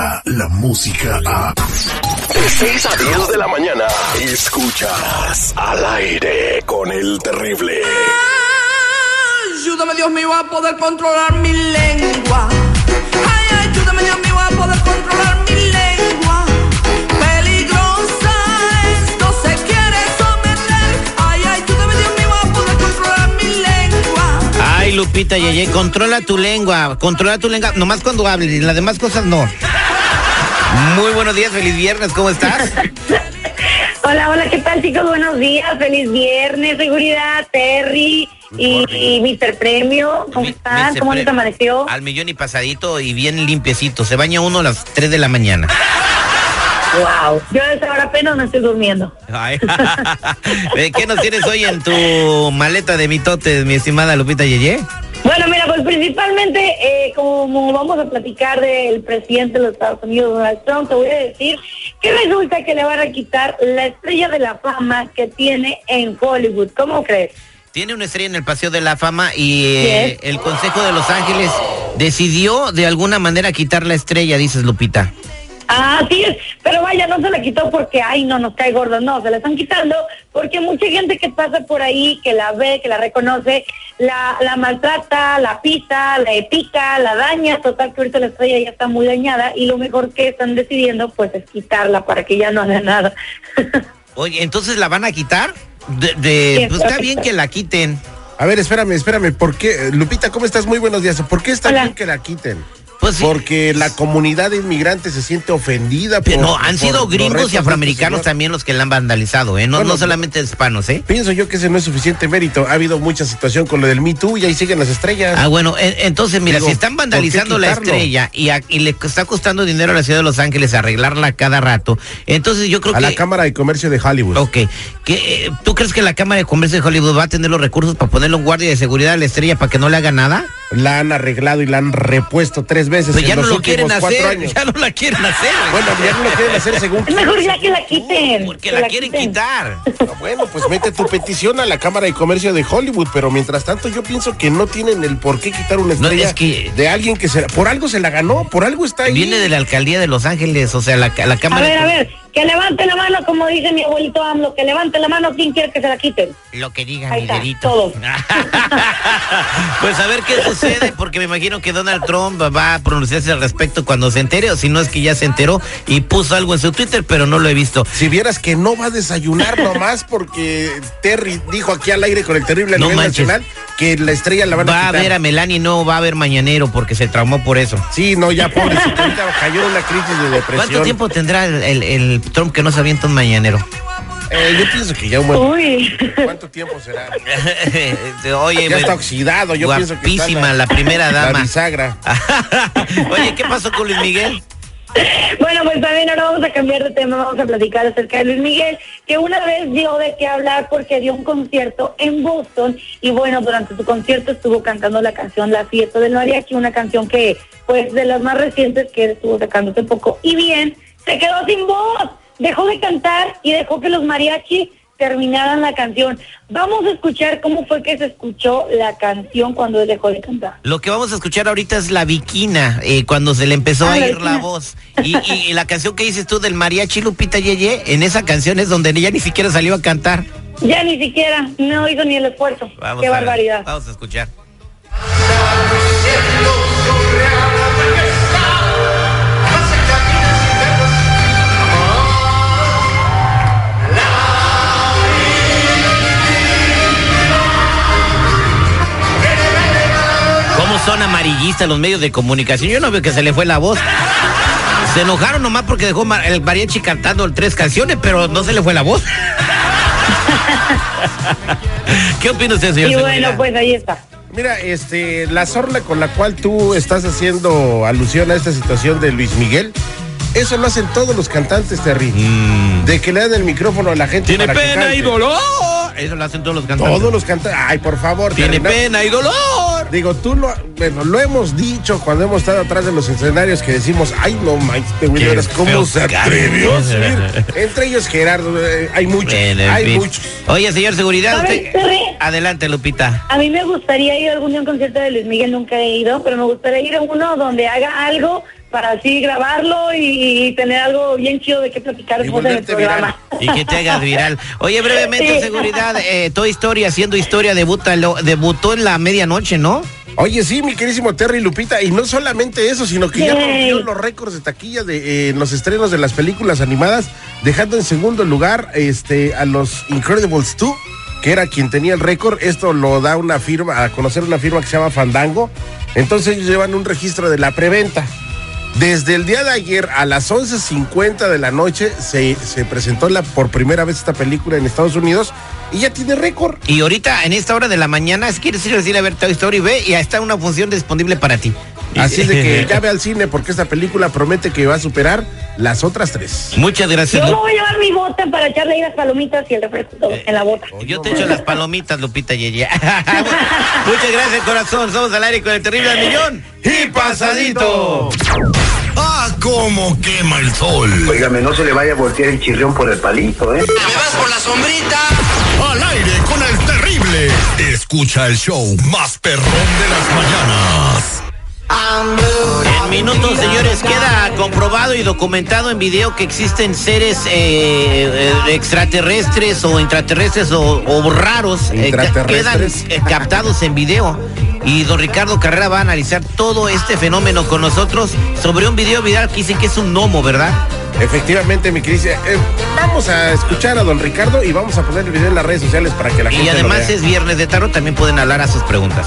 llega la música a... De 6 a 10 de la mañana, escuchas al aire con el terrible. Ayúdame Dios mío a poder controlar mi lengua. Ay, ayúdame Dios mío a poder controlar mi lengua. Peligrosa esto se quiere someter. Ay, ayúdame Dios mío a poder controlar mi lengua. Ay, Lupita Yeye, controla tu lengua, controla tu lengua, nomás cuando hables y las demás cosas no. Muy buenos días, feliz viernes, ¿cómo estás? Hola, hola, ¿qué tal chicos? Buenos días, feliz viernes, seguridad, Terry y, y Mr. Premio, ¿cómo están? ¿Cómo les amaneció? Al millón y pasadito y bien limpiecito. Se baña uno a las 3 de la mañana. Wow, yo a esa hora apenas me estoy durmiendo. Ay. ¿Qué nos tienes hoy en tu maleta de mitotes, mi estimada Lupita Yeye? Bueno, mira, pues principalmente, eh, como vamos a platicar del presidente de los Estados Unidos, Donald Trump, te voy a decir que resulta que le van a quitar la estrella de la fama que tiene en Hollywood. ¿Cómo crees? Tiene una estrella en el Paseo de la Fama y eh, el Consejo de Los Ángeles decidió de alguna manera quitar la estrella, dices Lupita. Ah, sí es, pero vaya, no se la quitó porque, ay, no, nos cae gordo, no, se la están quitando porque mucha gente que pasa por ahí, que la ve, que la reconoce, la, la maltrata, la pisa, la pica, la daña, total que ahorita la estrella ya está muy dañada y lo mejor que están decidiendo pues es quitarla para que ya no haga nada. Oye, entonces la van a quitar? De, de- Sí, pues está bien que la quiten. A ver, espérame, espérame, ¿por qué? Lupita, ¿cómo estás? Muy buenos días. ¿Por qué está Hola. bien que la quiten? Pues sí. Porque la comunidad inmigrante se siente ofendida. Por- no, han por sido gringos y de afroamericanos este señor. también los que la han vandalizado, ¿eh? No, Bueno, no solamente hispanos, ¿eh? Pienso yo que ese no es suficiente mérito. Ha habido mucha situación con lo del Me Too y ahí siguen las estrellas. Ah, bueno, en- entonces, mira, Digo, si están ¿por qué vandalizando la estrella y, a- y le está costando dinero a la ciudad de Los Ángeles arreglarla cada rato, entonces yo creo a que... la Cámara de Comercio de Hollywood. Ok, que, eh, ¿tú crees que la Cámara de Comercio de Hollywood va a tener los recursos para ponerle un guardia de seguridad a la estrella para que no le haga nada? La han arreglado y la han repuesto tres veces Pues en ya no los lo últimos quieren cuatro hacer, años. ya no la quieren hacer. Bueno, ya no lo quieren hacer según Es mejor ya que la quiten. Porque que la quieren quiten. quitar. Ah, Bueno, pues mete tu petición a la Cámara de Comercio de Hollywood, pero mientras tanto yo pienso que no tienen el por qué quitar una No, estrella es que- de alguien que se, por algo se la ganó, por algo está ahí. Viene de la alcaldía de Los Ángeles, o sea, la, la A Cámara ver, de a ver, que la mano, como dice mi abuelito AMLO, que levante la mano, ¿quién quiere que se la quiten? Lo que diga Ahí mi está, dedito. todo. pues a ver qué sucede, porque me imagino que Donald Trump va a pronunciarse al respecto cuando se entere, o si no es que ya se enteró y puso algo en su Twitter, pero no lo he visto. Si vieras que no va a desayunar nomás porque Terry dijo aquí al aire con el terrible a No nivel manches. nacional que la estrella la van a Va a ver a Melania y no va a ver mañanero porque se traumó por eso. Sí, no, ya pobrecito, ahorita cayó en una crisis de depresión. ¿Cuánto tiempo tendrá el, el- el Trump que no se avienta un mañanero? Eh, yo pienso que ya un buen... Uy. ¿Cuánto tiempo será? Oye, Ya está oxidado, yo pienso que está guapísima la primera La dama. bisagra. Oye, ¿qué pasó con Luis Miguel? Bueno, pues también ahora vamos a cambiar de tema, vamos a platicar acerca de Luis Miguel, que una vez dio de qué hablar porque dio un concierto en Boston y bueno, durante su concierto estuvo cantando la canción La Fiesta del Mariachi, una canción que pues de las más recientes que estuvo sacando hace poco. Y bien, se quedó sin voz, dejó de cantar y dejó que los mariachi terminaran la canción. Vamos a escuchar cómo fue que se escuchó la canción cuando él dejó de cantar. Lo que vamos a escuchar ahorita es la viquina, eh, cuando se le empezó Ah, a la ir la voz. Y, y- y la canción que dices tú del mariachi Lupita Yeye, en esa canción es donde ella ni siquiera salió a cantar. Ya ni siquiera, no hizo ni el esfuerzo. Vamos Qué ver, barbaridad. Vamos a escuchar. Son amarillistas los medios de comunicación? Yo no veo que se le fue la voz. Se enojaron nomás porque dejó el mariachi cantando tres canciones, pero no se le fue la voz. ¿Qué opina usted, señor? Y bueno, Seguridad? pues ahí está. Mira, este, la sorna con la cual tú estás haciendo alusión a esta situación de Luis Miguel, eso lo hacen todos los cantantes, Terry. De que le dan el micrófono a la gente. Mm. Tiene para que pena y dolor. Eso lo hacen todos los cantantes. Todos los cantantes. Ay, por favor. Tiene Terry, no. pena y dolor. Digo, tú lo, bueno, lo hemos dicho cuando hemos estado atrás de los escenarios que decimos, ay, no este Qué de veras, ¿cómo se atrevió a subir? Entre ellos Gerardo, eh, hay muchos, Bueno, hay fin. muchos. Oye, señor seguridad, adelante, Lupita. A mí me gustaría ir algún día a un concierto de Luis Miguel, nunca he ido, pero me gustaría ir a uno donde haga algo para así grabarlo y, y tener algo bien chido de qué platicar Y después en el viral. programa. Y que te hagas viral. Oye, brevemente, Sí. seguridad, eh, Toy Story haciendo historia, debuta, lo- debutó en la medianoche, ¿no? Oye, sí, mi querísimo Terry Lupita, y no solamente eso, sino que ya rompió los récords de taquilla de eh, en los estrenos de las películas animadas, dejando en segundo lugar este a los Incredibles 2, que era quien tenía el récord. Esto lo da una firma, a conocer una firma que se llama Fandango. Entonces ellos llevan un registro de la preventa. Desde el día de ayer a las 11.50 de la noche se, se presentó la, por primera vez esta película en Estados Unidos y ya tiene récord. Y ahorita, en esta hora de la mañana, si quieres ir al cine a ver Toy Story, ve y está una función disponible para ti. Así de que ya ve al cine porque esta película promete que va a superar las otras tres. Muchas gracias. Yo me voy a llevar mi bota para echarle ahí las palomitas y el refresco todo en la bota. Yo te echo las palomitas, Lupita Yeye. Muchas gracias, corazón. Somos al aire con el terrible al millón. Y pasadito. ¡Ah, cómo quema el sol! Óigame, no se le vaya a voltear el chirrión por el palito, ¿eh? ¡Al aire con el terrible! Escucha el show más perrón de las. En minutos, señores, queda comprobado y documentado en video que existen seres eh, eh, extraterrestres o intraterrestres o, o raros eh, que quedan eh, captados en video. Y don Ricardo Carrera va a analizar todo este fenómeno con nosotros sobre un video viral que dicen que es un gnomo, ¿verdad? Efectivamente, mi Cris. eh, vamos a escuchar a don Ricardo y vamos a poner el video en las redes sociales para que la gente Y lo además vea. es viernes de tarot, también pueden hablar a sus preguntas.